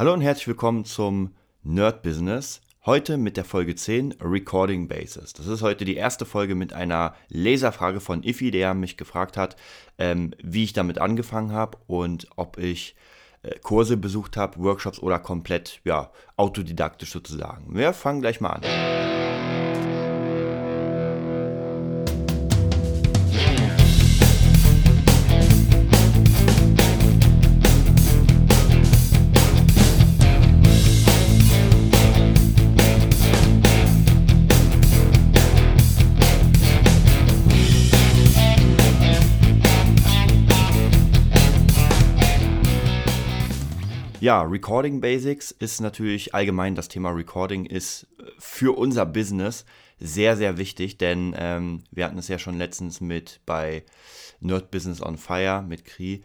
Hallo und herzlich willkommen zum Nerd Business. Heute mit der Folge 10 Recording Basis. Das ist heute die erste Folge mit einer Leserfrage von Iffy, der mich gefragt hat, ähm, wie ich damit angefangen habe und ob ich äh, Kurse besucht habe, Workshops oder komplett ja, autodidaktisch sozusagen. Wir fangen gleich mal an. Ja, Recording Basics ist natürlich allgemein das Thema Recording ist äh, für unser Business sehr, sehr wichtig, denn ähm, wir hatten es ja schon letztens mit bei Nerd Business on Fire mit Kri,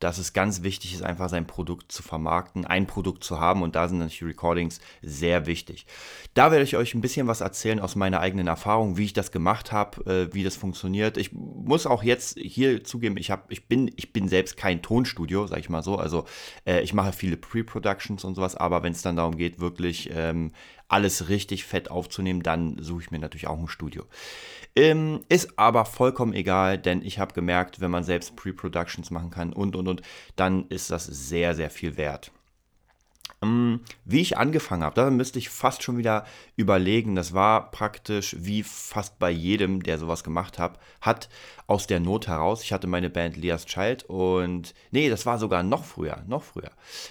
dass es ganz wichtig ist, einfach sein Produkt zu vermarkten, ein Produkt zu haben und da sind natürlich Recordings sehr wichtig. Da werde ich euch ein bisschen was erzählen aus meiner eigenen Erfahrung, wie ich das gemacht habe, äh, wie das funktioniert. Ich muss auch jetzt hier zugeben, ich, hab, ich, bin, ich bin selbst kein Tonstudio, sag ich mal so. Also äh, ich mache viele Pre-Productions und sowas, aber wenn es dann darum geht, wirklich ähm, alles richtig fett aufzunehmen, dann suche ich mir natürlich auch ein Studio. Ähm, ist aber vollkommen egal, denn ich habe gemerkt, wenn man selbst Pre-Productions machen kann und und und, dann ist das sehr, sehr viel wert. Ähm, wie ich angefangen habe, da müsste ich fast schon wieder überlegen. Das war praktisch wie fast bei jedem, der sowas gemacht hat, hat aus der Not heraus. Ich hatte meine Band Leas Child und nee, das war sogar noch früher, noch früher.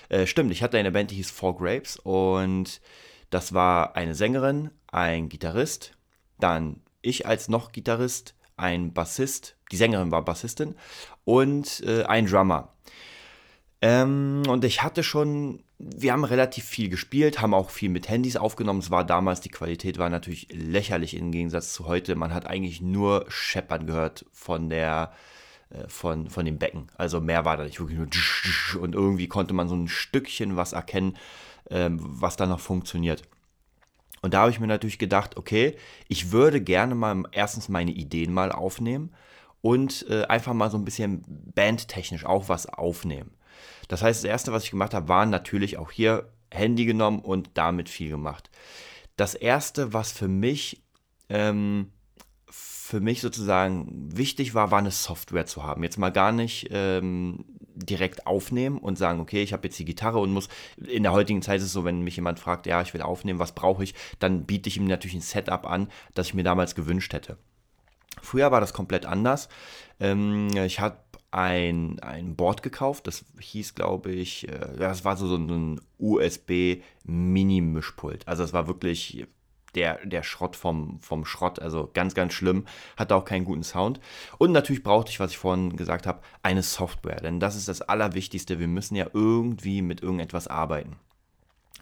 Äh, stimmt, ich hatte eine Band, die hieß Four Grapes und das war eine Sängerin, ein Gitarrist, dann ich als noch Gitarrist, ein Bassist, die Sängerin war Bassistin und äh, ein Drummer. Ähm, und ich hatte schon, wir haben relativ viel gespielt, haben auch viel mit Handys aufgenommen. Es war damals, die Qualität war natürlich lächerlich im Gegensatz zu heute. Man hat eigentlich nur Scheppern gehört von der, äh, von, von dem Becken. Also mehr war da nicht wirklich nur und irgendwie konnte man so ein Stückchen was erkennen, ähm, was da noch funktioniert. Und da habe ich mir natürlich gedacht, okay, ich würde gerne mal erstens meine Ideen mal aufnehmen und äh, einfach mal so ein bisschen bandtechnisch auch was aufnehmen. Das heißt, das erste, was ich gemacht habe, war natürlich auch hier Handy genommen und damit viel gemacht. Das erste, was für mich ähm, für mich sozusagen wichtig war, war eine Software zu haben. Jetzt mal gar nicht ähm, direkt aufnehmen und sagen, okay, ich habe jetzt die Gitarre und muss, in der heutigen Zeit ist es so, wenn mich jemand fragt, ja, ich will aufnehmen, was brauche ich, dann biete ich ihm natürlich ein Setup an, das ich mir damals gewünscht hätte. Früher war das komplett anders. Ähm, ich habe ein, ein Board gekauft, das hieß, glaube ich, äh, das war so, so ein USB-Mini-Mischpult. Also es war wirklich der, der Schrott vom, vom Schrott. Also ganz, ganz schlimm. Hatte auch keinen guten Sound. Und natürlich brauchte ich, was ich vorhin gesagt habe, eine Software. Denn das ist das Allerwichtigste. Wir müssen ja irgendwie mit irgendetwas arbeiten.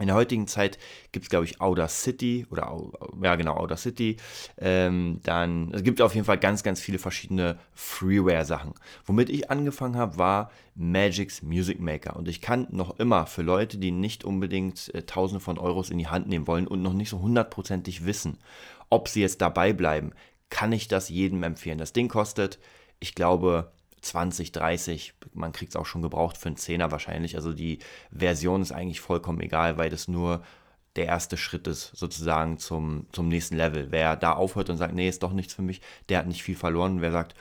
In der heutigen Zeit gibt es, glaube ich, Audacity oder ja genau, Audacity. Ähm, dann, es gibt auf jeden Fall ganz, ganz viele verschiedene Freeware-Sachen. Womit ich angefangen habe, war Magic's Music Maker. Und ich kann noch immer für Leute, die nicht unbedingt äh, Tausende von Euros in die Hand nehmen wollen und noch nicht so hundertprozentig wissen, ob sie jetzt dabei bleiben, kann ich das jedem empfehlen. Das Ding kostet, ich glaube, 20, 30, man kriegt es auch schon gebraucht für einen Zehner wahrscheinlich. Also die Version ist eigentlich vollkommen egal, weil das nur der erste Schritt ist sozusagen zum, zum nächsten Level. Wer da aufhört und sagt, nee, ist doch nichts für mich, der hat nicht viel verloren. Wer sagt,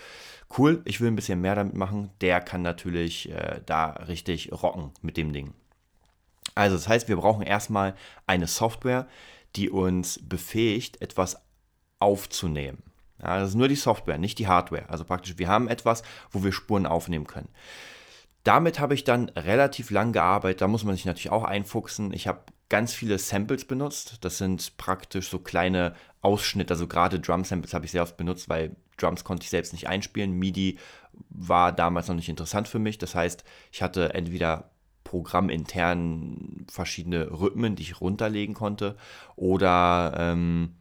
cool, ich will ein bisschen mehr damit machen, der kann natürlich äh, da richtig rocken mit dem Ding. Also das heißt, wir brauchen erstmal eine Software, die uns befähigt, etwas aufzunehmen. Ja, das ist nur die Software, nicht die Hardware. Also praktisch, wir haben etwas, wo wir Spuren aufnehmen können. Damit habe ich dann relativ lang gearbeitet. Da muss man sich natürlich auch einfuchsen. Ich habe ganz viele Samples benutzt. Das sind praktisch so kleine Ausschnitte. Also gerade Drum-Samples habe ich sehr oft benutzt, weil Drums konnte ich selbst nicht einspielen. MIDI war damals noch nicht interessant für mich. Das heißt, ich hatte entweder programmintern verschiedene Rhythmen, die ich runterlegen konnte, oder ähm,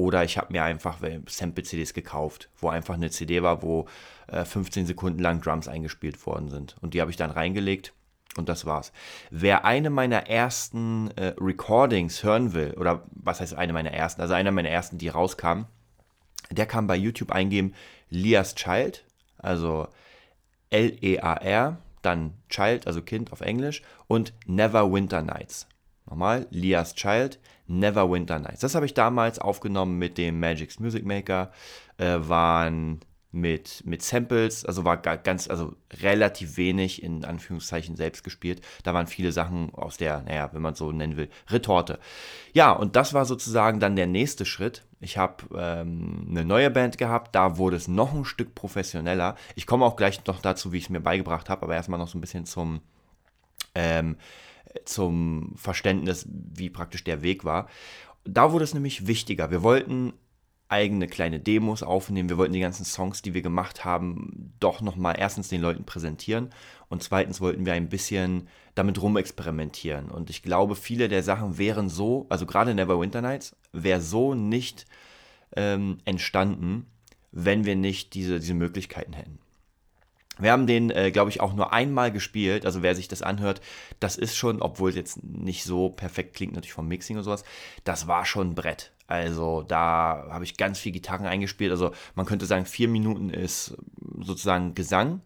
oder ich habe mir einfach Sample-CDs gekauft, wo einfach eine CD war, wo äh, 15 Sekunden lang Drums eingespielt worden sind. Und die habe ich dann reingelegt und das war's. Wer eine meiner ersten äh, Recordings hören will, oder was heißt eine meiner ersten, also einer meiner ersten, die rauskam, der kann bei YouTube eingeben Lias Child, also L-E-A-R, dann Child, also Kind auf Englisch und Never Winter Nights. Nochmal, Lias Child, Never Winter Nights. Das habe ich damals aufgenommen mit dem Magic's Music Maker, äh, waren mit, mit Samples, also war ganz, also relativ wenig in Anführungszeichen selbst gespielt. Da waren viele Sachen aus der, naja, wenn man so nennen will, Retorte. Ja, und das war sozusagen dann der nächste Schritt. Ich habe ähm, eine neue Band gehabt, da wurde es noch ein Stück professioneller. Ich komme auch gleich noch dazu, wie ich es mir beigebracht habe, aber erstmal noch so ein bisschen zum, ähm, zum Verständnis, wie praktisch der Weg war. Da wurde es nämlich wichtiger. Wir wollten eigene kleine Demos aufnehmen. Wir wollten die ganzen Songs, die wir gemacht haben, doch nochmal erstens den Leuten präsentieren und zweitens wollten wir ein bisschen damit rumexperimentieren. Und ich glaube, viele der Sachen wären so, also gerade Neverwinter Nights, wäre so nicht ähm, entstanden, wenn wir nicht diese, diese Möglichkeiten hätten. Wir haben den, äh, glaube ich, auch nur einmal gespielt. Also wer sich das anhört, das ist schon, obwohl es jetzt nicht so perfekt klingt, natürlich vom Mixing und sowas, das war schon ein Brett. Also da habe ich ganz viel Gitarren eingespielt. Also man könnte sagen, vier Minuten ist sozusagen Gesang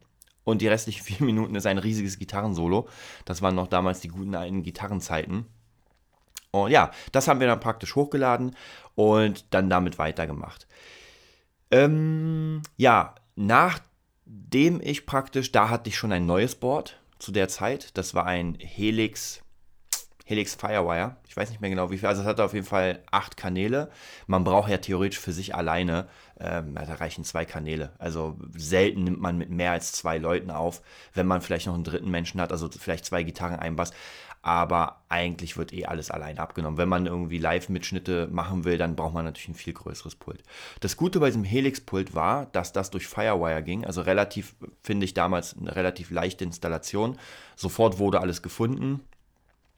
und die restlichen vier Minuten ist ein riesiges Gitarrensolo. Das waren noch damals die guten alten Gitarrenzeiten. Und ja, das haben wir dann praktisch hochgeladen und dann damit weitergemacht. Ähm, ja, nachdem ich praktisch, da hatte ich schon ein neues Board zu der Zeit. Das war ein Helix Helix Firewire. Ich weiß nicht mehr genau wie viel. Also es hat auf jeden Fall acht Kanäle. Man braucht ja theoretisch für sich alleine, ähm, da reichen zwei Kanäle. Also selten nimmt man mit mehr als zwei Leuten auf, wenn man vielleicht noch einen dritten Menschen hat, also vielleicht zwei Gitarren, ein Bass. Aber eigentlich wird eh alles alleine abgenommen. Wenn man irgendwie Live-Mitschnitte machen will, dann braucht man natürlich ein viel größeres Pult. Das Gute bei diesem Helix-Pult war, dass das durch Firewire ging. Also relativ, finde ich damals, eine relativ leichte Installation. Sofort wurde alles gefunden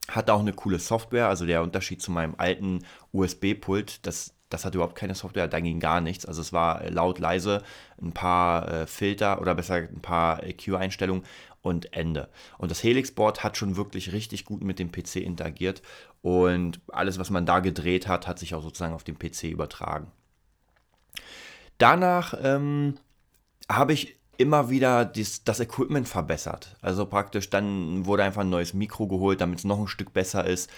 hat auch eine coole Software, also der Unterschied zu meinem alten USB-Pult, das, das hat überhaupt keine Software, da ging gar nichts. Also es war laut, leise, ein paar äh, Filter oder besser ein paar EQ-Einstellungen und Ende. Und das Helix-Board hat schon wirklich richtig gut mit dem PC interagiert und alles, was man da gedreht hat, hat sich auch sozusagen auf den PC übertragen. Danach ähm, habe ich immer wieder dies, das Equipment verbessert. Also praktisch, dann wurde einfach ein neues Mikro geholt, damit es noch ein Stück besser ist.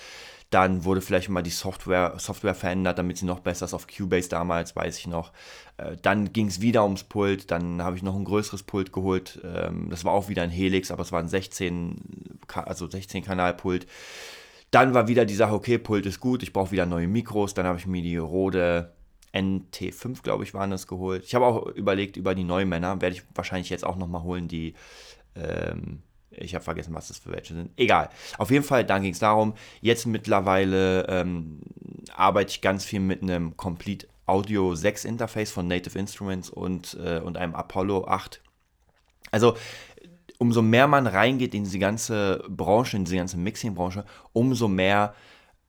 Dann wurde vielleicht mal die Software, Software verändert, damit sie noch besser ist auf Cubase damals, weiß ich noch. Äh, dann ging es wieder ums Pult, dann habe ich noch ein größeres Pult geholt. Ähm, das war auch wieder ein Helix, aber es war ein 16, also 16 Kanal Pult. Dann war wieder die Sache, okay, Pult ist gut, ich brauche wieder neue Mikros. Dann habe ich mir die Rode NT5, glaube ich, waren das geholt. Ich habe auch überlegt über die Neumänner, werde ich wahrscheinlich jetzt auch nochmal holen, die, ähm, ich habe vergessen, was das für welche sind. Egal. Auf jeden Fall, dann ging es darum, jetzt mittlerweile ähm, arbeite ich ganz viel mit einem Complete Audio 6 Interface von Native Instruments und, äh, und einem Apollo 8. Also, umso mehr man reingeht in diese ganze Branche, in diese ganze Mixing-Branche, umso mehr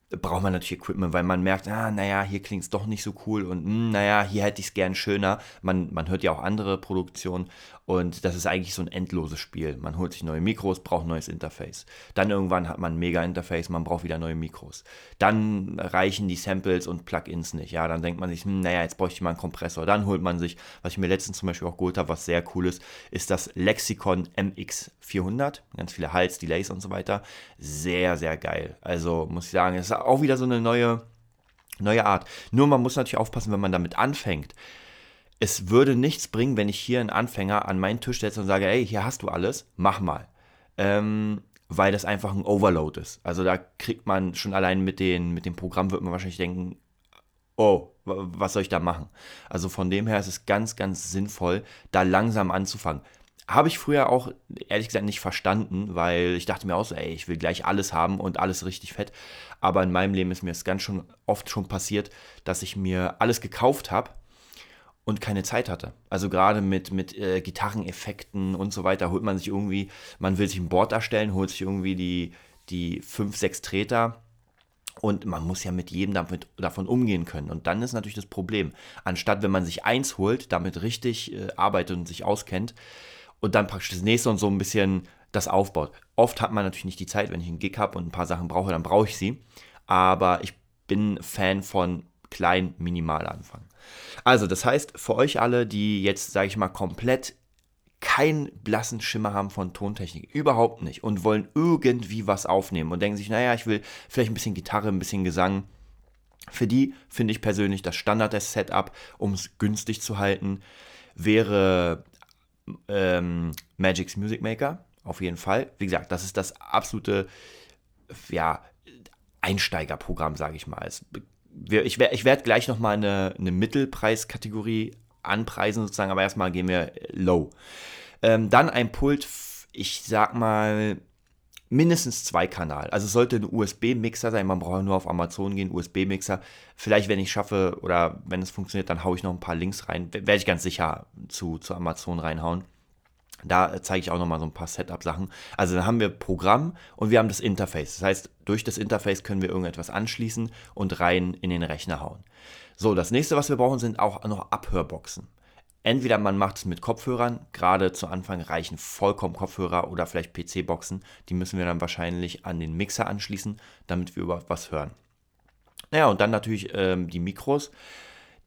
braucht man natürlich Equipment, weil man merkt, ah, naja, hier klingt es doch nicht so cool und mh, hm, naja, hier hätte ich es gern schöner. Man, man hört ja auch andere Produktionen und das ist eigentlich so ein endloses Spiel. Man holt sich neue Mikros, braucht neues Interface. Dann irgendwann hat man ein Mega-Interface, man braucht wieder neue Mikros. Dann reichen die Samples und Plugins nicht. Ja, dann denkt man sich, hm, naja, jetzt bräuchte ich mal einen Kompressor. Dann holt man sich, was ich mir letztens zum Beispiel auch geholt habe, was sehr cool ist, ist das Lexicon MX400. Ganz viele Hals, Delays und so weiter. Sehr, sehr geil. Also muss ich sagen, es ist auch wieder so eine neue, neue Art. Nur man muss natürlich aufpassen, wenn man damit anfängt es würde nichts bringen, wenn ich hier einen Anfänger an meinen Tisch setze und sage, hey, hier hast du alles, mach mal. Ähm, weil das einfach ein Overload ist. Also da kriegt man schon allein mit, den, mit dem Programm, wird man wahrscheinlich denken, oh, was soll ich da machen? Also von dem her ist es ganz, ganz sinnvoll, da langsam anzufangen. Habe ich früher auch ehrlich gesagt nicht verstanden, weil ich dachte mir auch so, ey, ich will gleich alles haben und alles richtig fett. Aber in meinem Leben ist mir es ganz schon oft schon passiert, dass ich mir alles gekauft habe und keine Zeit hatte. Also gerade mit, mit äh, Gitarreneffekten und so weiter holt man sich irgendwie, man will sich ein Board erstellen, holt sich irgendwie die, die fünf, sechs Treter und man muss ja mit jedem damit, davon umgehen können. Und dann ist natürlich das Problem, anstatt wenn man sich eins holt, damit richtig äh, arbeitet und sich auskennt und dann praktisch das nächste und so ein bisschen das aufbaut. Oft hat man natürlich nicht die Zeit, wenn ich einen Gig habe und ein paar Sachen brauche, dann brauche ich sie. Aber ich bin Fan von klein, minimal anfangen. Also, das heißt, für euch alle, die jetzt, sage ich mal, komplett keinen blassen Schimmer haben von Tontechnik. Überhaupt nicht. Und wollen irgendwie was aufnehmen und denken sich, naja, ich will vielleicht ein bisschen Gitarre, ein bisschen Gesang. Für die finde ich persönlich das Standard-Setup, um es günstig zu halten, wäre ähm, Magic's Music Maker. Auf jeden Fall. Wie gesagt, das ist das absolute ja, Einsteigerprogramm, sage ich mal. Es, ich, ich werde gleich nochmal eine, eine Mittelpreiskategorie anpreisen, sozusagen, aber erstmal gehen wir low. Ähm, dann ein Pult, ich sag mal, mindestens zwei Kanal. Also es sollte ein USB-Mixer sein. Man braucht nur auf Amazon gehen, USB-Mixer. Vielleicht, wenn ich schaffe oder wenn es funktioniert, dann haue ich noch ein paar Links rein. Werde ich ganz sicher zu, zu Amazon reinhauen. Da zeige ich auch nochmal so ein paar Setup-Sachen. Also dann haben wir Programm und wir haben das Interface. Das heißt, durch das Interface können wir irgendetwas anschließen und rein in den Rechner hauen. So, das nächste, was wir brauchen, sind auch noch Abhörboxen. Entweder man macht es mit Kopfhörern, gerade zu Anfang reichen vollkommen Kopfhörer oder vielleicht PC-Boxen. Die müssen wir dann wahrscheinlich an den Mixer anschließen, damit wir überhaupt was hören. Naja, und dann natürlich ähm, die Mikros.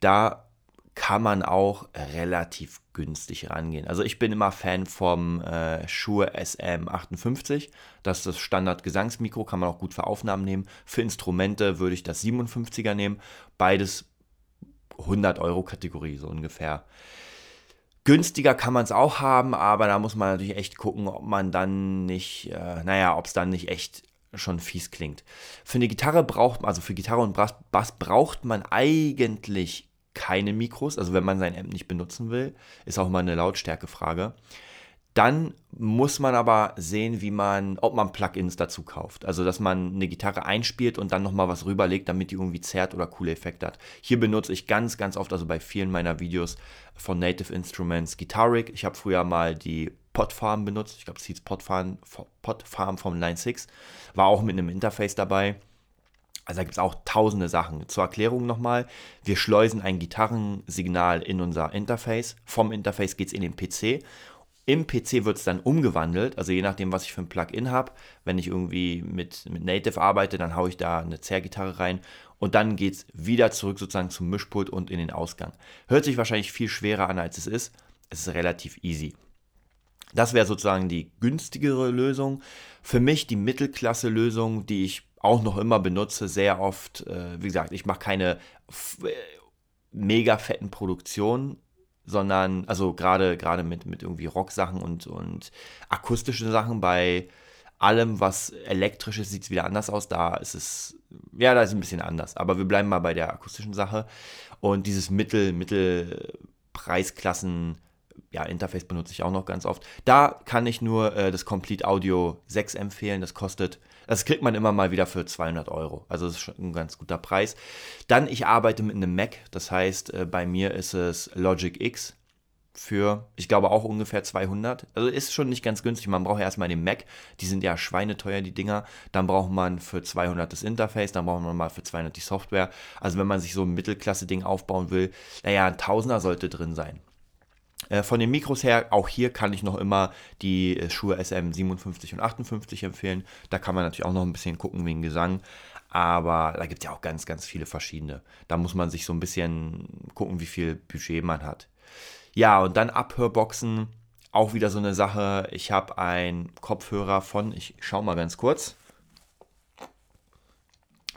Da kann man auch relativ günstig rangehen. Also ich bin immer Fan vom äh, Shure SM58. Das ist das Standard-Gesangsmikro, kann man auch gut für Aufnahmen nehmen. Für Instrumente würde ich das 57er nehmen. Beides 100 Euro Kategorie so ungefähr. Günstiger kann man es auch haben, aber da muss man natürlich echt gucken, ob man dann nicht, äh, naja, ob es dann nicht echt schon fies klingt. Für eine Gitarre braucht man, also für Gitarre und Bass, Bass braucht man eigentlich keine Mikros, also wenn man sein Amp nicht benutzen will, ist auch mal eine Lautstärkefrage. Dann muss man aber sehen, wie man, ob man Plugins dazu kauft. Also, dass man eine Gitarre einspielt und dann nochmal was rüberlegt, damit die irgendwie zerrt oder coole Effekte hat. Hier benutze ich ganz, ganz oft, also bei vielen meiner Videos von Native Instruments Guitaric. Ich habe früher mal die Podfarm benutzt. Ich glaube, es hieß Podfarm, Podfarm vom Line 6. War auch mit einem Interface dabei. Also da gibt es auch tausende Sachen. Zur Erklärung nochmal, wir schleusen ein Gitarrensignal in unser Interface. Vom Interface geht es in den PC im PC wird es dann umgewandelt, also je nachdem, was ich für ein Plugin habe. Wenn ich irgendwie mit, mit Native arbeite, dann haue ich da eine Zerrgitarre rein und dann geht es wieder zurück sozusagen zum Mischpult und in den Ausgang. Hört sich wahrscheinlich viel schwerer an, als es ist. Es ist relativ easy. Das wäre sozusagen die günstigere Lösung. Für mich die Mittelklasse-Lösung, die ich auch noch immer benutze, sehr oft. Äh, wie gesagt, ich mache keine äh, mega fetten Produktionen sondern, also gerade gerade mit, mit irgendwie Rocksachen und, und akustischen Sachen bei allem, was elektrisch ist, sieht es wieder anders aus. Da ist es, ja, da ist es ein bisschen anders. Aber wir bleiben mal bei der akustischen Sache. Und dieses Mittel, Mittelpreisklassen, ja, Interface benutze ich auch noch ganz oft. Da kann ich nur äh, das Complete Audio 6 empfehlen. Das kostet das kriegt man immer mal wieder für 200 Euro. Also das ist schon ein ganz guter Preis. Dann, ich arbeite mit einem Mac. Das heißt, äh, bei mir ist es Logic X für, ich glaube, auch ungefähr 200. Also ist schon nicht ganz günstig. Man braucht ja erstmal den Mac. Die sind ja schweineteuer, die Dinger. Dann braucht man für 200 das Interface. Dann braucht man mal für 200 die Software. Also wenn man sich so ein Mittelklasse-Ding aufbauen will, naja, ein Tausender sollte drin sein. Äh, von den Mikros her, auch hier kann ich noch immer die äh, Schuhe SM 57 und 58 empfehlen. Da kann man natürlich auch noch ein bisschen gucken wegen Gesang. Aber da gibt es ja auch ganz, ganz viele verschiedene. Da muss man sich so ein bisschen gucken, wie viel Budget man hat. Ja, und dann Abhörboxen. Auch wieder so eine Sache. Ich habe einen Kopfhörer von, ich schaue mal ganz kurz.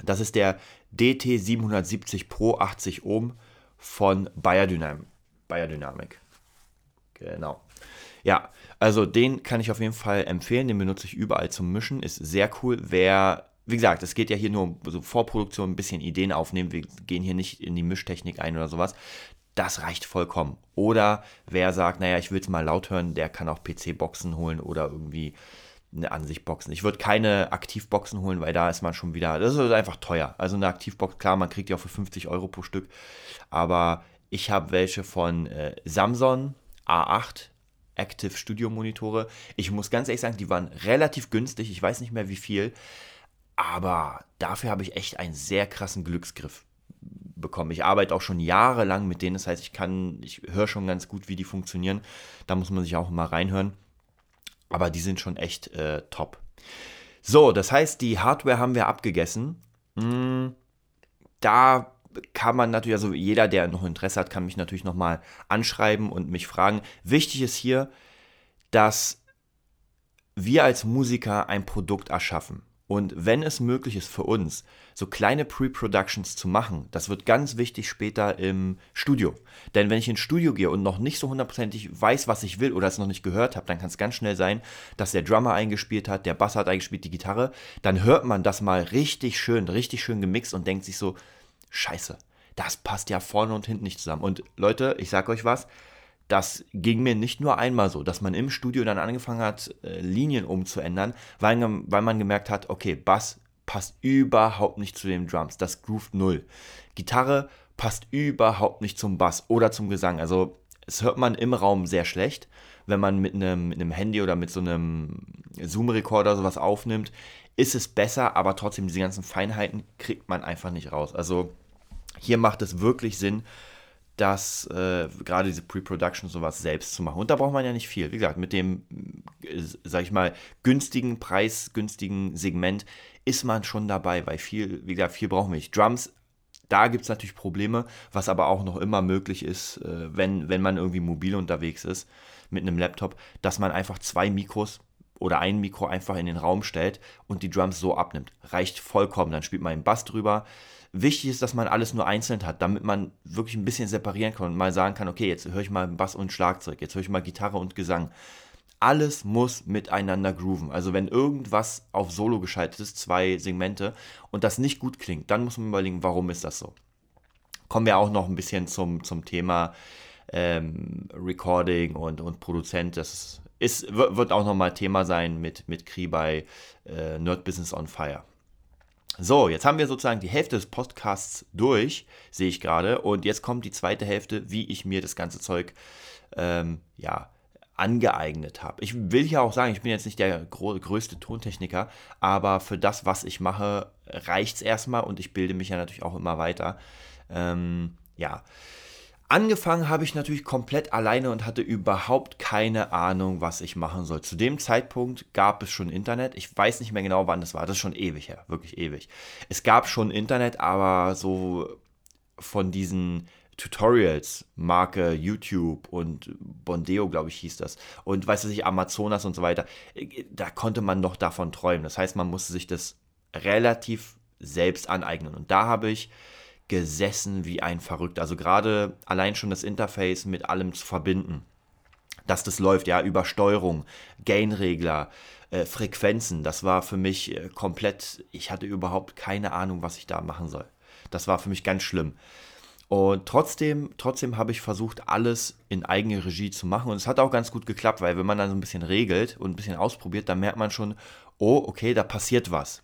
Das ist der DT770 Pro 80 Ohm von Biodynam Biodynamic. Genau. Ja, also den kann ich auf jeden Fall empfehlen. Den benutze ich überall zum Mischen. Ist sehr cool. Wer, wie gesagt, es geht ja hier nur um so Vorproduktion, ein bisschen Ideen aufnehmen. Wir gehen hier nicht in die Mischtechnik ein oder sowas. Das reicht vollkommen. Oder wer sagt, naja, ich will es mal laut hören, der kann auch PC-Boxen holen oder irgendwie eine Ansichtboxen. Ich würde keine Aktivboxen holen, weil da ist man schon wieder, das ist einfach teuer. Also eine Aktivbox, klar, man kriegt die auch für 50 Euro pro Stück, aber ich habe welche von äh, Samsung, A8 Active Studio Monitore. Ich muss ganz ehrlich sagen, die waren relativ günstig. Ich weiß nicht mehr wie viel. Aber dafür habe ich echt einen sehr krassen Glücksgriff bekommen. Ich arbeite auch schon jahrelang mit denen. Das heißt, ich kann, ich höre schon ganz gut, wie die funktionieren. Da muss man sich auch mal reinhören. Aber die sind schon echt äh, top. So, das heißt, die Hardware haben wir abgegessen. Hm, da kann man natürlich, also jeder, der noch Interesse hat, kann mich natürlich nochmal anschreiben und mich fragen. Wichtig ist hier, dass wir als Musiker ein Produkt erschaffen. Und wenn es möglich ist für uns, so kleine Pre-Productions zu machen, das wird ganz wichtig später im Studio. Denn wenn ich ins Studio gehe und noch nicht so hundertprozentig weiß, was ich will oder es noch nicht gehört habe, dann kann es ganz schnell sein, dass der Drummer eingespielt hat, der Bass hat eingespielt, die Gitarre. Dann hört man das mal richtig schön, richtig schön gemixt und denkt sich so, scheiße, das passt ja vorne und hinten nicht zusammen. Und Leute, ich sag euch was, das ging mir nicht nur einmal so, dass man im Studio dann angefangen hat, äh, Linien umzuändern, weil, weil man gemerkt hat, okay, Bass passt überhaupt nicht zu den Drums, das groovt null. Gitarre passt überhaupt nicht zum Bass oder zum Gesang. Also es hört man im Raum sehr schlecht, wenn man mit einem, mit einem Handy oder mit so einem Zoom-Recorder sowas aufnimmt, ist es besser, aber trotzdem diese ganzen Feinheiten kriegt man einfach nicht raus. Also hier macht es wirklich Sinn, dass äh, gerade diese Pre-Production sowas selbst zu machen. Und da braucht man ja nicht viel. Wie gesagt, mit dem, äh, sag ich mal, günstigen Preis, günstigen Segment ist man schon dabei, weil viel, wie gesagt, viel brauchen wir nicht. Drums, da gibt es natürlich Probleme, was aber auch noch immer möglich ist, äh, wenn, wenn man irgendwie mobil unterwegs ist mit einem Laptop, dass man einfach zwei Mikros oder ein Mikro einfach in den Raum stellt und die Drums so abnimmt. Reicht vollkommen. Dann spielt man einen Bass drüber Wichtig ist, dass man alles nur einzeln hat, damit man wirklich ein bisschen separieren kann und mal sagen kann, okay, jetzt höre ich mal Bass und Schlagzeug, jetzt höre ich mal Gitarre und Gesang. Alles muss miteinander grooven. Also wenn irgendwas auf Solo geschaltet ist, zwei Segmente, und das nicht gut klingt, dann muss man überlegen, warum ist das so. Kommen wir auch noch ein bisschen zum, zum Thema ähm, Recording und, und Produzent. Das ist, wird auch nochmal Thema sein mit, mit Kri bei äh, Nerd Business on Fire. So, jetzt haben wir sozusagen die Hälfte des Podcasts durch, sehe ich gerade. Und jetzt kommt die zweite Hälfte, wie ich mir das ganze Zeug ähm, ja, angeeignet habe. Ich will ja auch sagen, ich bin jetzt nicht der größte Tontechniker, aber für das, was ich mache, reicht es erstmal und ich bilde mich ja natürlich auch immer weiter. Ähm, ja. Angefangen habe ich natürlich komplett alleine und hatte überhaupt keine Ahnung, was ich machen soll. Zu dem Zeitpunkt gab es schon Internet. Ich weiß nicht mehr genau, wann das war. Das ist schon ewig her, wirklich ewig. Es gab schon Internet, aber so von diesen Tutorials, Marke YouTube und Bondeo, glaube ich, hieß das. Und weiß ich, Amazonas und so weiter. Da konnte man noch davon träumen. Das heißt, man musste sich das relativ selbst aneignen. Und da habe ich gesessen wie ein Verrückter. Also gerade allein schon das Interface mit allem zu verbinden, dass das läuft, ja, über Steuerung, Gainregler, äh, Frequenzen, das war für mich äh, komplett, ich hatte überhaupt keine Ahnung, was ich da machen soll. Das war für mich ganz schlimm. Und trotzdem, trotzdem habe ich versucht, alles in eigene Regie zu machen. Und es hat auch ganz gut geklappt, weil wenn man dann so ein bisschen regelt und ein bisschen ausprobiert, dann merkt man schon, oh, okay, da passiert was.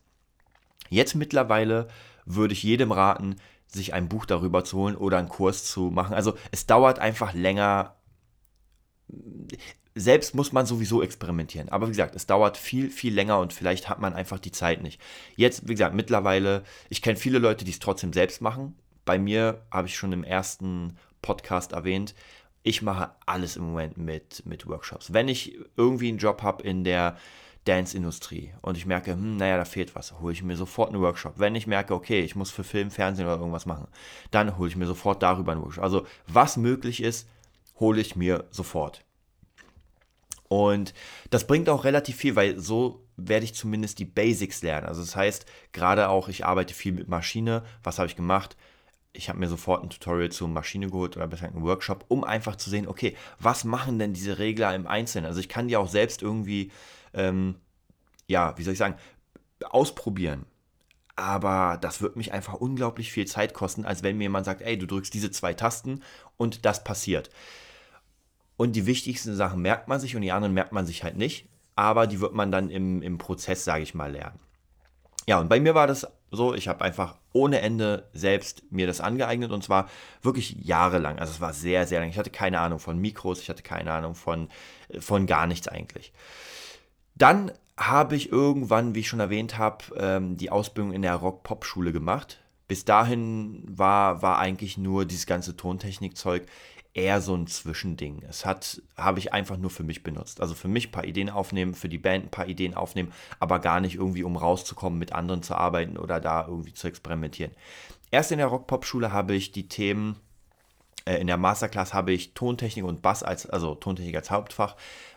Jetzt mittlerweile würde ich jedem raten, sich ein Buch darüber zu holen oder einen Kurs zu machen. Also es dauert einfach länger. Selbst muss man sowieso experimentieren. Aber wie gesagt, es dauert viel, viel länger und vielleicht hat man einfach die Zeit nicht. Jetzt, wie gesagt, mittlerweile, ich kenne viele Leute, die es trotzdem selbst machen. Bei mir habe ich schon im ersten Podcast erwähnt, ich mache alles im Moment mit, mit Workshops. Wenn ich irgendwie einen Job habe in der Dance-Industrie und ich merke, hm, naja, da fehlt was, hole ich mir sofort einen Workshop. Wenn ich merke, okay, ich muss für Film, Fernsehen oder irgendwas machen, dann hole ich mir sofort darüber einen Workshop. Also was möglich ist, hole ich mir sofort. Und das bringt auch relativ viel, weil so werde ich zumindest die Basics lernen. Also das heißt, gerade auch, ich arbeite viel mit Maschine. Was habe ich gemacht? Ich habe mir sofort ein Tutorial zur Maschine geholt oder besser einen Workshop, um einfach zu sehen, okay, was machen denn diese Regler im Einzelnen? Also ich kann die auch selbst irgendwie ähm, ja, wie soll ich sagen, ausprobieren. Aber das wird mich einfach unglaublich viel Zeit kosten, als wenn mir jemand sagt, ey, du drückst diese zwei Tasten und das passiert. Und die wichtigsten Sachen merkt man sich und die anderen merkt man sich halt nicht. Aber die wird man dann im, im Prozess, sage ich mal, lernen. Ja, und bei mir war das so, ich habe einfach ohne Ende selbst mir das angeeignet und zwar wirklich jahrelang. Also es war sehr, sehr lang. Ich hatte keine Ahnung von Mikros, ich hatte keine Ahnung von, von gar nichts eigentlich. Dann habe ich irgendwann, wie ich schon erwähnt habe, ähm, die Ausbildung in der Rock-Pop-Schule gemacht. Bis dahin war, war eigentlich nur dieses ganze Tontechnikzeug eher so ein Zwischending. Es hat, habe ich einfach nur für mich benutzt. Also für mich ein paar Ideen aufnehmen, für die Band ein paar Ideen aufnehmen, aber gar nicht irgendwie, um rauszukommen, mit anderen zu arbeiten oder da irgendwie zu experimentieren. Erst in der Rock-Pop-Schule habe ich die Themen, äh, in der Masterclass habe ich Tontechnik und Bass als, also Tontechnik als Hauptfach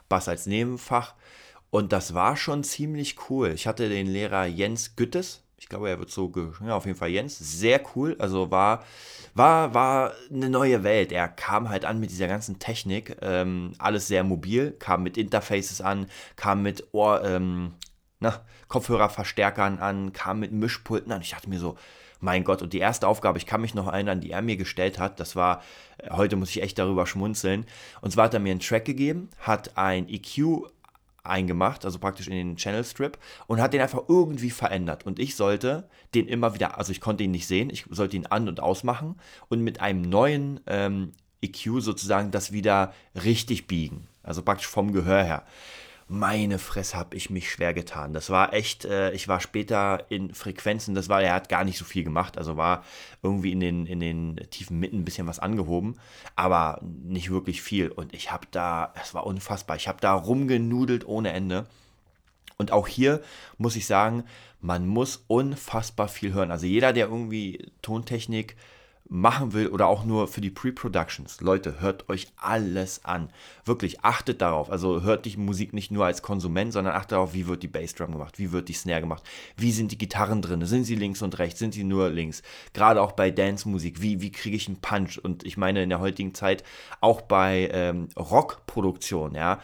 Bass als Nebenfach. Und das war schon ziemlich cool. Ich hatte den Lehrer Jens Güttes, ich glaube, er wird so, ja, auf jeden Fall Jens, sehr cool. Also war, war, war eine neue Welt. Er kam halt an mit dieser ganzen Technik, ähm, alles sehr mobil, kam mit Interfaces an, kam mit Ohr, ähm, na, Kopfhörerverstärkern an, kam mit Mischpulten an. Ich dachte mir so, mein Gott, und die erste Aufgabe, ich kann mich noch erinnern, die er mir gestellt hat, das war, äh, heute muss ich echt darüber schmunzeln. Und zwar hat er mir einen Track gegeben, hat ein EQ eingemacht, also praktisch in den Channel Strip und hat den einfach irgendwie verändert. Und ich sollte den immer wieder, also ich konnte ihn nicht sehen, ich sollte ihn an- und ausmachen und mit einem neuen ähm, EQ sozusagen das wieder richtig biegen. Also praktisch vom Gehör her meine Fresse, habe ich mich schwer getan. Das war echt, äh, ich war später in Frequenzen, das war, er hat gar nicht so viel gemacht, also war irgendwie in den, in den tiefen Mitten ein bisschen was angehoben, aber nicht wirklich viel. Und ich habe da, es war unfassbar, ich habe da rumgenudelt ohne Ende. Und auch hier muss ich sagen, man muss unfassbar viel hören. Also jeder, der irgendwie Tontechnik machen will oder auch nur für die Pre-Productions, Leute, hört euch alles an. Wirklich, achtet darauf. Also hört die Musik nicht nur als Konsument, sondern achtet darauf, wie wird die Bassdrum gemacht, wie wird die Snare gemacht, wie sind die Gitarren drin, sind sie links und rechts, sind sie nur links. Gerade auch bei Dance-Musik, wie, wie kriege ich einen Punch? Und ich meine in der heutigen Zeit auch bei ähm, Rock-Produktion, ja,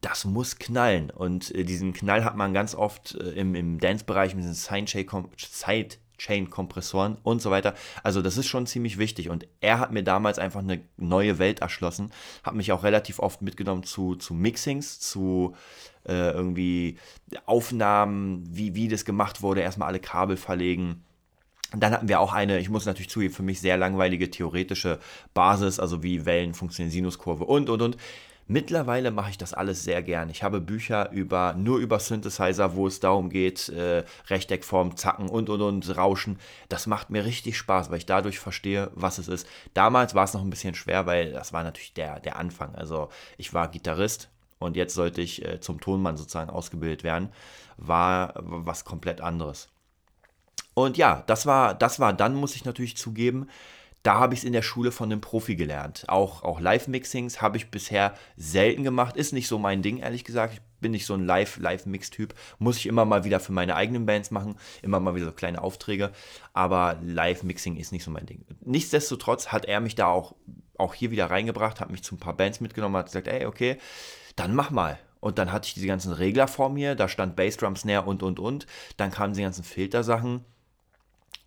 das muss knallen. Und äh, diesen Knall hat man ganz oft äh, im, im Dance-Bereich mit diesen Side Chain-Kompressoren und so weiter. Also das ist schon ziemlich wichtig. Und er hat mir damals einfach eine neue Welt erschlossen, hat mich auch relativ oft mitgenommen zu, zu Mixings, zu äh, irgendwie Aufnahmen, wie, wie das gemacht wurde, erstmal alle Kabel verlegen. Dann hatten wir auch eine, ich muss natürlich zugeben, für mich sehr langweilige theoretische Basis, also wie Wellen funktionieren, Sinuskurve und, und, und. Mittlerweile mache ich das alles sehr gern. Ich habe Bücher über nur über Synthesizer, wo es darum geht, äh, Rechteckform, Zacken und und und Rauschen. Das macht mir richtig Spaß, weil ich dadurch verstehe, was es ist. Damals war es noch ein bisschen schwer, weil das war natürlich der, der Anfang. Also ich war Gitarrist und jetzt sollte ich äh, zum Tonmann sozusagen ausgebildet werden. War was komplett anderes. Und ja, das war, das war dann, muss ich natürlich zugeben, da habe ich es in der Schule von einem Profi gelernt. Auch, auch Live-Mixings habe ich bisher selten gemacht. Ist nicht so mein Ding, ehrlich gesagt. Ich bin nicht so ein Live-Mix-Typ. Muss ich immer mal wieder für meine eigenen Bands machen. Immer mal wieder so kleine Aufträge. Aber Live-Mixing ist nicht so mein Ding. Nichtsdestotrotz hat er mich da auch, auch hier wieder reingebracht, hat mich zu ein paar Bands mitgenommen, hat gesagt, ey, okay, dann mach mal. Und dann hatte ich diese ganzen Regler vor mir, da stand Bassdrum, Snare und, und, und. Dann kamen die ganzen Filtersachen.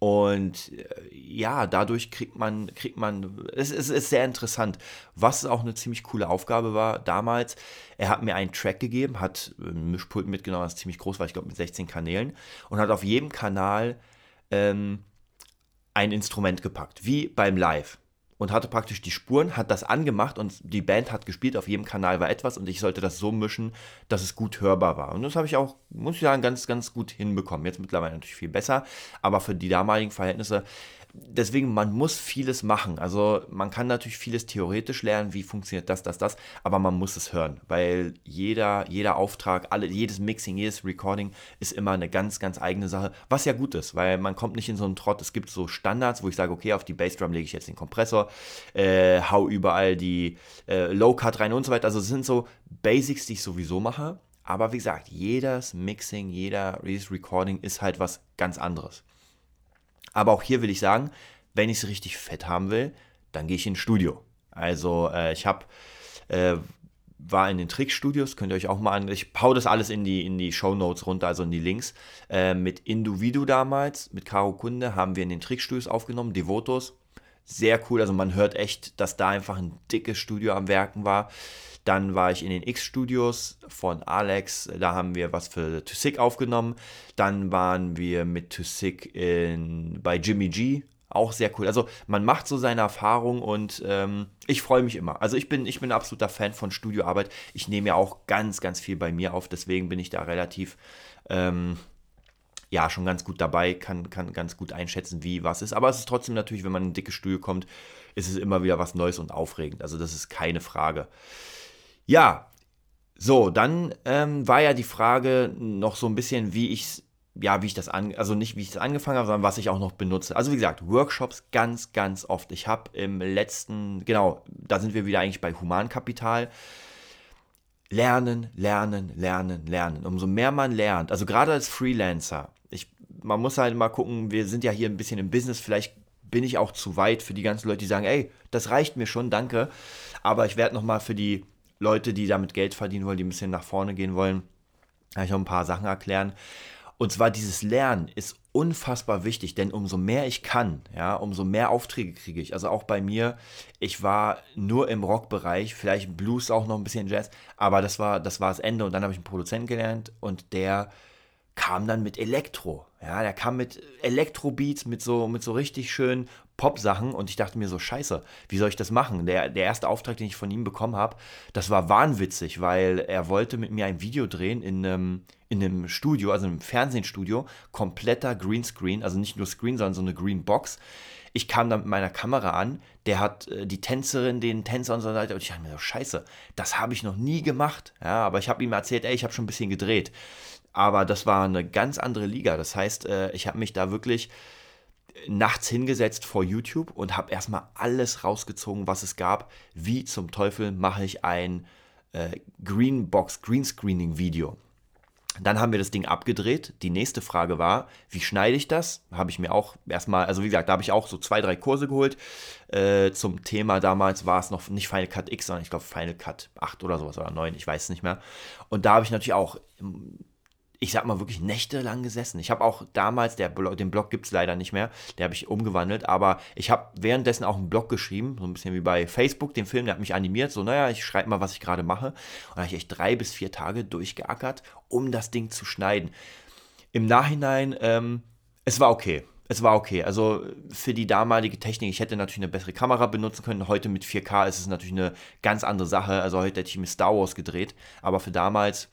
Und äh, ja, dadurch kriegt man, kriegt man, es, es, ist sehr interessant, was auch eine ziemlich coole Aufgabe war damals. Er hat mir einen Track gegeben, hat ein Mischpult mitgenommen, das ziemlich groß war, ich glaube mit 16 Kanälen, und hat auf jedem Kanal ähm, ein Instrument gepackt, wie beim Live und hatte praktisch die Spuren, hat das angemacht und die Band hat gespielt, auf jedem Kanal war etwas und ich sollte das so mischen, dass es gut hörbar war. Und das habe ich auch, muss ich sagen, ganz, ganz gut hinbekommen. Jetzt mittlerweile natürlich viel besser, aber für die damaligen Verhältnisse deswegen, man muss vieles machen. Also man kann natürlich vieles theoretisch lernen, wie funktioniert das, das, das, aber man muss es hören, weil jeder, jeder Auftrag, alle, jedes Mixing, jedes Recording ist immer eine ganz, ganz eigene Sache, was ja gut ist, weil man kommt nicht in so einen Trott. Es gibt so Standards, wo ich sage, okay, auf die Bassdrum lege ich jetzt den Kompressor, äh, hau überall die äh, Low-Cut rein und so weiter. Also es sind so Basics, die ich sowieso mache. Aber wie gesagt, jedes Mixing, jeder jedes Recording ist halt was ganz anderes. Aber auch hier will ich sagen, wenn ich es richtig fett haben will, dann gehe ich ins Studio. Also äh, ich habe äh, war in den Trickstudios, könnt ihr euch auch mal an. Ich hau das alles in die, in die Show Notes runter, also in die Links. Äh, mit Induvidu damals, mit Caro Kunde, haben wir in den Trickstudios aufgenommen, Devotos. Sehr cool, also man hört echt, dass da einfach ein dickes Studio am Werken war. Dann war ich in den X-Studios von Alex, da haben wir was für Tusik aufgenommen. Dann waren wir mit Tusik bei Jimmy G, auch sehr cool. Also man macht so seine Erfahrung und ähm, ich freue mich immer. Also ich bin, ich bin ein absoluter Fan von Studioarbeit. Ich nehme ja auch ganz, ganz viel bei mir auf, deswegen bin ich da relativ, ähm, ja, schon ganz gut dabei, kann, kann ganz gut einschätzen, wie was ist. Aber es ist trotzdem natürlich, wenn man in dickes Studio kommt, ist es immer wieder was Neues und aufregend. Also das ist keine Frage. Ja, so, dann ähm, war ja die Frage noch so ein bisschen, wie ich ja, wie ich das an, also nicht wie ich das angefangen habe, sondern was ich auch noch benutze. Also wie gesagt, Workshops ganz, ganz oft. Ich habe im letzten, genau, da sind wir wieder eigentlich bei Humankapital. lernen, lernen, lernen, lernen. Umso mehr man lernt, also gerade als Freelancer, man muss halt mal gucken, wir sind ja hier ein bisschen im Business, vielleicht bin ich auch zu weit für die ganzen Leute, die sagen, ey, das reicht mir schon, danke. Aber ich werde nochmal für die Leute, die damit Geld verdienen wollen, die ein bisschen nach vorne gehen wollen, noch ein paar Sachen erklären. Und zwar dieses Lernen ist unfassbar wichtig, denn umso mehr ich kann, ja, umso mehr Aufträge kriege ich. Also auch bei mir, ich war nur im Rockbereich, vielleicht Blues auch noch ein bisschen Jazz, aber das war das war das Ende und dann habe ich einen Produzenten gelernt und der kam dann mit Elektro. Ja, der kam mit Elektrobeats, mit so, mit so richtig schönen Pop-Sachen und ich dachte mir so, scheiße, wie soll ich das machen? Der, der erste Auftrag, den ich von ihm bekommen habe, das war wahnwitzig, weil er wollte mit mir ein Video drehen in einem, in einem Studio, also einem Fernsehstudio, kompletter Greenscreen, also nicht nur Screen, sondern so eine Green Box. Ich kam dann mit meiner Kamera an, der hat äh, die Tänzerin, den Tänzer und so weiter und ich dachte mir so, scheiße, das habe ich noch nie gemacht. Ja, aber ich habe ihm erzählt, ey, ich habe schon ein bisschen gedreht. Aber das war eine ganz andere Liga. Das heißt, äh, ich habe mich da wirklich nachts hingesetzt vor YouTube und habe erstmal alles rausgezogen, was es gab. Wie zum Teufel mache ich ein äh, Greenbox Greenscreening Video? Dann haben wir das Ding abgedreht. Die nächste Frage war, wie schneide ich das? Habe ich mir auch erstmal, also wie gesagt, da habe ich auch so zwei, drei Kurse geholt. Äh, zum Thema damals war es noch nicht Final Cut X, sondern ich glaube Final Cut 8 oder sowas oder 9, ich weiß es nicht mehr. Und da habe ich natürlich auch ich sag mal, wirklich nächtelang gesessen. Ich habe auch damals, der Blog, den Blog gibt es leider nicht mehr, der habe ich umgewandelt, aber ich habe währenddessen auch einen Blog geschrieben, so ein bisschen wie bei Facebook, den Film, der hat mich animiert, so, naja, ich schreibe mal, was ich gerade mache. Und da habe ich echt drei bis vier Tage durchgeackert, um das Ding zu schneiden. Im Nachhinein, ähm, es war okay. Es war okay. Also für die damalige Technik, ich hätte natürlich eine bessere Kamera benutzen können. Heute mit 4K ist es natürlich eine ganz andere Sache. Also heute hätte ich mir Star Wars gedreht. Aber für damals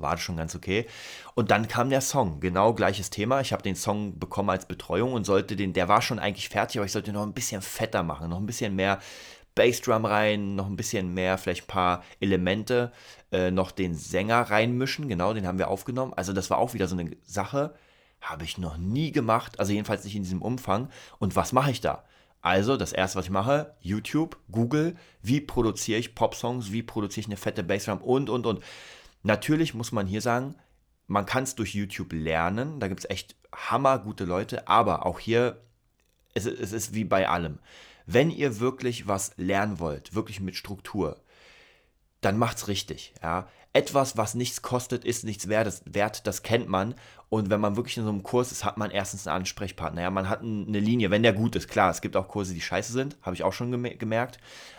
war das schon ganz okay. Und dann kam der Song, genau gleiches Thema. Ich habe den Song bekommen als Betreuung und sollte den, der war schon eigentlich fertig, aber ich sollte noch ein bisschen fetter machen, noch ein bisschen mehr Bassdrum rein, noch ein bisschen mehr, vielleicht ein paar Elemente, äh, noch den Sänger reinmischen, genau, den haben wir aufgenommen. Also das war auch wieder so eine Sache, habe ich noch nie gemacht, also jedenfalls nicht in diesem Umfang. Und was mache ich da? Also, das erste, was ich mache, YouTube, Google, wie produziere ich Popsongs, wie produziere ich eine fette Bassdrum und, und, und. Natürlich muss man hier sagen, man kann es durch YouTube lernen, da gibt es echt hammergute Leute, aber auch hier, es, es ist wie bei allem. Wenn ihr wirklich was lernen wollt, wirklich mit Struktur, dann macht's richtig. Ja? Etwas, was nichts kostet, ist nichts wert das, wert, das kennt man. Und wenn man wirklich in so einem Kurs ist, hat man erstens einen Ansprechpartner. Ja? Man hat eine Linie, wenn der gut ist. Klar, es gibt auch Kurse, die scheiße sind, habe ich auch schon gemerkt.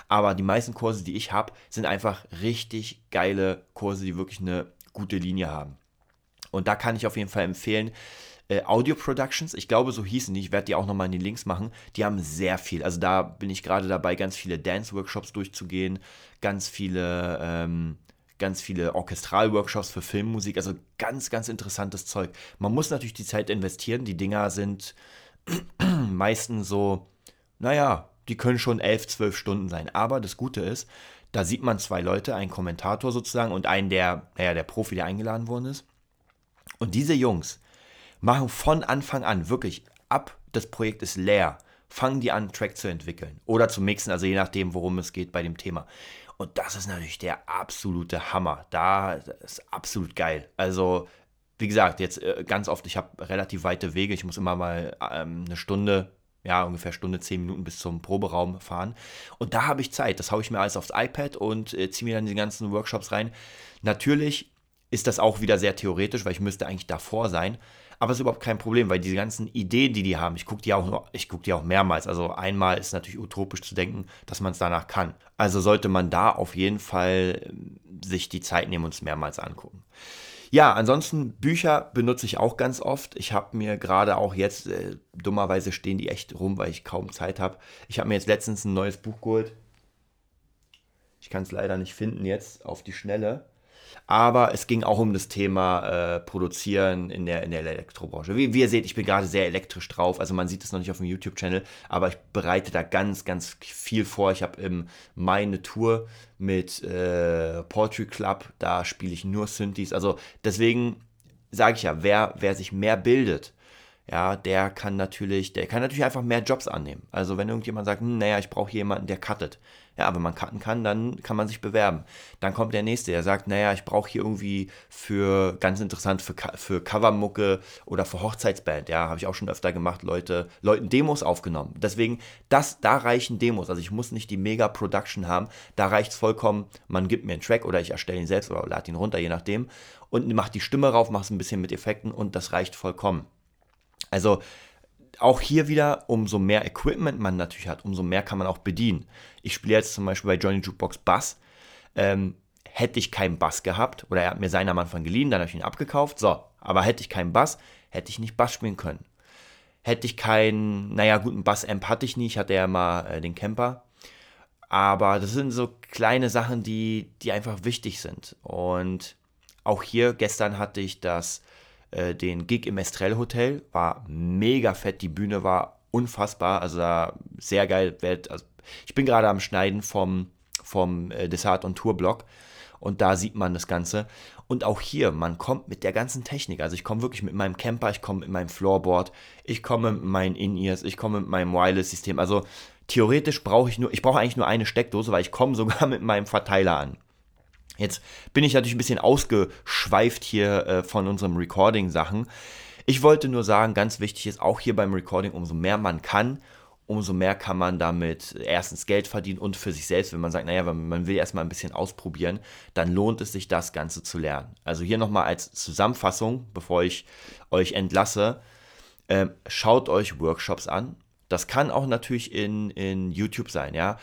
Aber die meisten Kurse, die ich habe, sind einfach richtig geile Kurse, die wirklich eine gute Linie haben. Und da kann ich auf jeden Fall empfehlen, äh, Audio Productions, ich glaube, so hießen die, ich werde die auch nochmal in den Links machen, die haben sehr viel. Also da bin ich gerade dabei, ganz viele Dance-Workshops durchzugehen, ganz viele, ähm, ganz viele Orchestral-Workshops für Filmmusik, also ganz, ganz interessantes Zeug. Man muss natürlich die Zeit investieren, die Dinger sind meistens so, naja, die können schon elf, zwölf Stunden sein. Aber das Gute ist, da sieht man zwei Leute, einen Kommentator sozusagen und einen, der, naja, der Profi, der eingeladen worden ist. Und diese Jungs machen von Anfang an wirklich ab, das Projekt ist leer, fangen die an, Track zu entwickeln oder zu mixen, also je nachdem, worum es geht bei dem Thema. Und das ist natürlich der absolute Hammer. Da ist absolut geil. Also, wie gesagt, jetzt äh, ganz oft, ich habe relativ weite Wege. Ich muss immer mal ähm, eine Stunde ja, ungefähr Stunde, zehn Minuten bis zum Proberaum fahren. Und da habe ich Zeit. Das haue ich mir alles aufs iPad und äh, ziehe mir dann die ganzen Workshops rein. Natürlich ist das auch wieder sehr theoretisch, weil ich müsste eigentlich davor sein. Aber es ist überhaupt kein Problem, weil diese ganzen Ideen, die die haben, ich gucke die, auch, guck die auch mehrmals. Also einmal ist natürlich utopisch zu denken, dass man es danach kann. Also sollte man da auf jeden Fall ähm, sich die Zeit nehmen und es mehrmals angucken. Ja, ansonsten Bücher benutze ich auch ganz oft. Ich habe mir gerade auch jetzt, äh, dummerweise stehen die echt rum, weil ich kaum Zeit habe. Ich habe mir jetzt letztens ein neues Buch geholt. Ich kann es leider nicht finden jetzt auf die Schnelle. Aber es ging auch um das Thema äh, Produzieren in der, in der Elektrobranche. Wie, wie ihr seht, ich bin gerade sehr elektrisch drauf. Also man sieht es noch nicht auf dem YouTube-Channel, aber ich bereite da ganz, ganz viel vor. Ich habe im Mai eine Tour mit äh, Poetry Club. Da spiele ich nur Synthes. Also deswegen sage ich ja, wer, wer sich mehr bildet, ja, der kann natürlich, der kann natürlich einfach mehr Jobs annehmen. Also wenn irgendjemand sagt, hm, naja, ich brauche jemanden, der cuttet. Ja, wenn man cutten kann, dann kann man sich bewerben. Dann kommt der nächste, der sagt, naja, ich brauche hier irgendwie für, ganz interessant, für, für Covermucke oder für Hochzeitsband. Ja, habe ich auch schon öfter gemacht, Leute, Leuten Demos aufgenommen. Deswegen, das, da reichen Demos. Also ich muss nicht die Mega-Production haben. Da reicht es vollkommen, man gibt mir einen Track oder ich erstelle ihn selbst oder lade ihn runter, je nachdem. Und macht die Stimme rauf, macht es ein bisschen mit Effekten und das reicht vollkommen. Also auch hier wieder, umso mehr Equipment man natürlich hat, umso mehr kann man auch bedienen. Ich spiele jetzt zum Beispiel bei Johnny Jukebox Bass. Ähm, hätte ich keinen Bass gehabt, oder er hat mir seinen am Anfang geliehen, dann habe ich ihn abgekauft, so, aber hätte ich keinen Bass, hätte ich nicht Bass spielen können. Hätte ich keinen, naja, guten Bass-Amp hatte ich nie, ich hatte ja mal äh, den Camper. Aber das sind so kleine Sachen, die, die einfach wichtig sind. Und auch hier, gestern hatte ich das äh, den Gig im Estrell Hotel. War mega fett, die Bühne war unfassbar, also sehr geil. Also ich bin gerade am Schneiden vom, vom äh, und Tourblock und da sieht man das Ganze. Und auch hier, man kommt mit der ganzen Technik. Also ich komme wirklich mit meinem Camper, ich komme mit meinem Floorboard, ich komme mit meinen In-Ears, ich komme mit meinem Wireless-System. Also theoretisch brauche ich nur, ich brauche eigentlich nur eine Steckdose, weil ich komme sogar mit meinem Verteiler an. Jetzt bin ich natürlich ein bisschen ausgeschweift hier äh, von unserem Recording-Sachen. Ich wollte nur sagen, ganz wichtig ist auch hier beim Recording, umso mehr man kann, umso mehr kann man damit erstens Geld verdienen und für sich selbst, wenn man sagt, naja, man will erstmal ein bisschen ausprobieren, dann lohnt es sich, das Ganze zu lernen. Also hier nochmal als Zusammenfassung, bevor ich euch entlasse, äh, schaut euch Workshops an. Das kann auch natürlich in, in YouTube sein, ja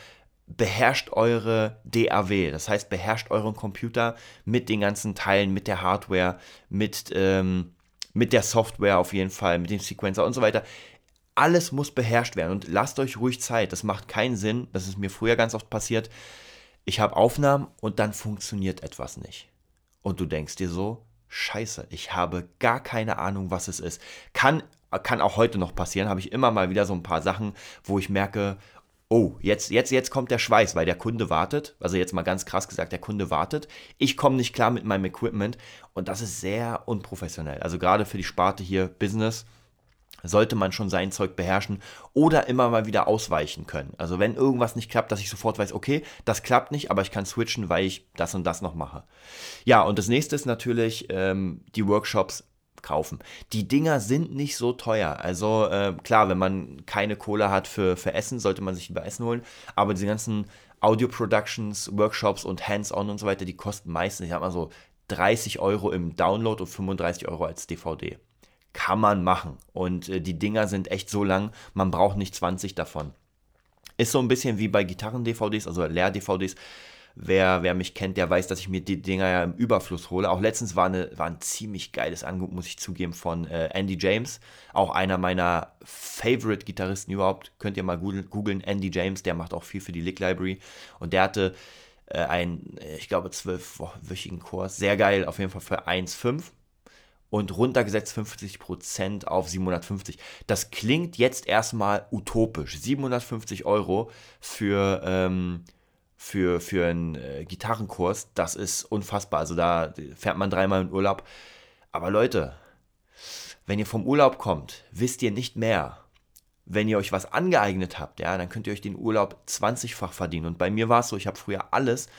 beherrscht eure DAW, das heißt beherrscht euren Computer mit den ganzen Teilen, mit der Hardware, mit, ähm, mit der Software auf jeden Fall, mit dem Sequencer und so weiter. Alles muss beherrscht werden und lasst euch ruhig Zeit. Das macht keinen Sinn. Das ist mir früher ganz oft passiert. Ich habe Aufnahmen und dann funktioniert etwas nicht. Und du denkst dir so, scheiße, ich habe gar keine Ahnung, was es ist. Kann, kann auch heute noch passieren, habe ich immer mal wieder so ein paar Sachen, wo ich merke, oh, jetzt, jetzt, jetzt kommt der Schweiß, weil der Kunde wartet. Also jetzt mal ganz krass gesagt, der Kunde wartet. Ich komme nicht klar mit meinem Equipment und das ist sehr unprofessionell. Also gerade für die Sparte hier Business sollte man schon sein Zeug beherrschen oder immer mal wieder ausweichen können. Also wenn irgendwas nicht klappt, dass ich sofort weiß, okay, das klappt nicht, aber ich kann switchen, weil ich das und das noch mache. Ja, und das nächste ist natürlich ähm, die Workshops kaufen. Die Dinger sind nicht so teuer. Also äh, klar, wenn man keine Kohle hat für, für Essen, sollte man sich lieber Essen holen. Aber diese ganzen Audio-Productions, Workshops und Hands-on und so weiter, die kosten meistens, ich sag mal so, 30 Euro im Download und 35 Euro als DVD. Kann man machen. Und äh, die Dinger sind echt so lang, man braucht nicht 20 davon. Ist so ein bisschen wie bei Gitarren-DVDs, also Leer-DVDs Wer, wer mich kennt, der weiß, dass ich mir die Dinger ja im Überfluss hole. Auch letztens war, eine, war ein ziemlich geiles Angebot, muss ich zugeben, von äh, Andy James. Auch einer meiner Favorite-Gitarristen überhaupt. Könnt ihr mal googeln. Andy James, der macht auch viel für die Lick Library. Und der hatte äh, einen, ich glaube, zwölfwöchigen Kurs. Sehr geil, auf jeden Fall für 1,5 und runtergesetzt 50% auf 750. Das klingt jetzt erstmal utopisch. 750 Euro für ähm, für, für einen äh, Gitarrenkurs, das ist unfassbar. Also da fährt man dreimal in Urlaub. Aber Leute, wenn ihr vom Urlaub kommt, wisst ihr nicht mehr. Wenn ihr euch was angeeignet habt, ja, dann könnt ihr euch den Urlaub 20-fach verdienen. Und bei mir war es so, ich habe früher alles,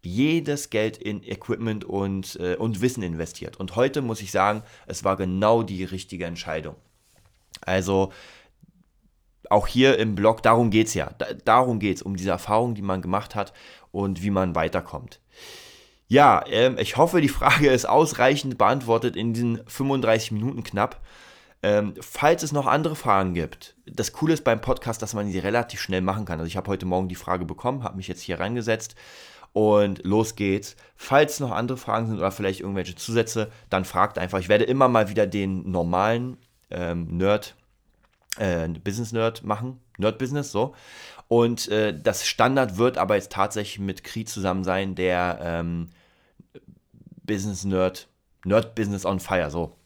jedes Geld in Equipment und, äh, und Wissen investiert. Und heute muss ich sagen, es war genau die richtige Entscheidung. Also auch hier im Blog, darum geht es ja. Da, darum geht es, um diese Erfahrung, die man gemacht hat und wie man weiterkommt. Ja, ähm, ich hoffe, die Frage ist ausreichend beantwortet in diesen 35 Minuten knapp. Ähm, falls es noch andere Fragen gibt, das Coole ist beim Podcast, dass man sie relativ schnell machen kann. Also ich habe heute Morgen die Frage bekommen, habe mich jetzt hier reingesetzt und los geht's. Falls noch andere Fragen sind oder vielleicht irgendwelche Zusätze, dann fragt einfach. Ich werde immer mal wieder den normalen ähm, Nerd äh, Business Nerd machen, Nerd Business, so. Und äh, das Standard wird aber jetzt tatsächlich mit Kri zusammen sein, der ähm, Business Nerd, Nerd Business on Fire, so.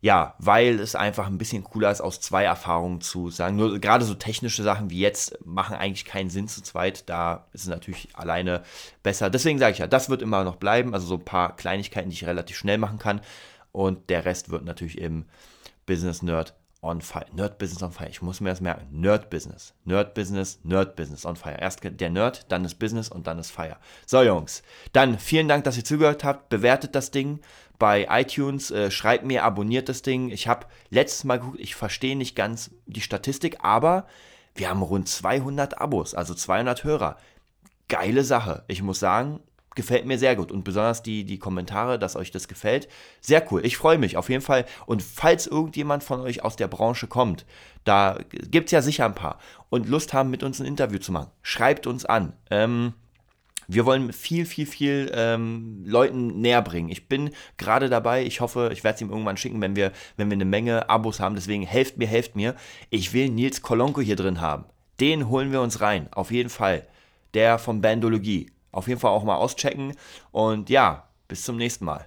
Ja, weil es einfach ein bisschen cooler ist, aus zwei Erfahrungen zu sagen. Nur gerade so technische Sachen wie jetzt machen eigentlich keinen Sinn zu zweit. Da ist es natürlich alleine besser. Deswegen sage ich ja, das wird immer noch bleiben. Also so ein paar Kleinigkeiten, die ich relativ schnell machen kann. Und der Rest wird natürlich im Business Nerd on Fire. Nerd Business on Fire. Ich muss mir das merken. Nerd Business. Nerd Business, Nerd Business on Fire. Erst der Nerd, dann das Business und dann das Fire. So, Jungs. Dann vielen Dank, dass ihr zugehört habt. Bewertet das Ding bei iTunes. Äh, schreibt mir, abonniert das Ding. Ich habe letztes Mal geguckt, ich verstehe nicht ganz die Statistik, aber wir haben rund 200 Abos, also 200 Hörer. Geile Sache. Ich muss sagen, gefällt mir sehr gut. Und besonders die, die Kommentare, dass euch das gefällt. Sehr cool. Ich freue mich auf jeden Fall. Und falls irgendjemand von euch aus der Branche kommt, da gibt es ja sicher ein paar und Lust haben, mit uns ein Interview zu machen, schreibt uns an. Ähm, wir wollen viel, viel, viel ähm, Leuten näher bringen. Ich bin gerade dabei. Ich hoffe, ich werde es ihm irgendwann schicken, wenn wir, wenn wir eine Menge Abos haben. Deswegen helft mir, helft mir. Ich will Nils Kolonko hier drin haben. Den holen wir uns rein. Auf jeden Fall. Der von Bandologie. Auf jeden Fall auch mal auschecken. Und ja, bis zum nächsten Mal.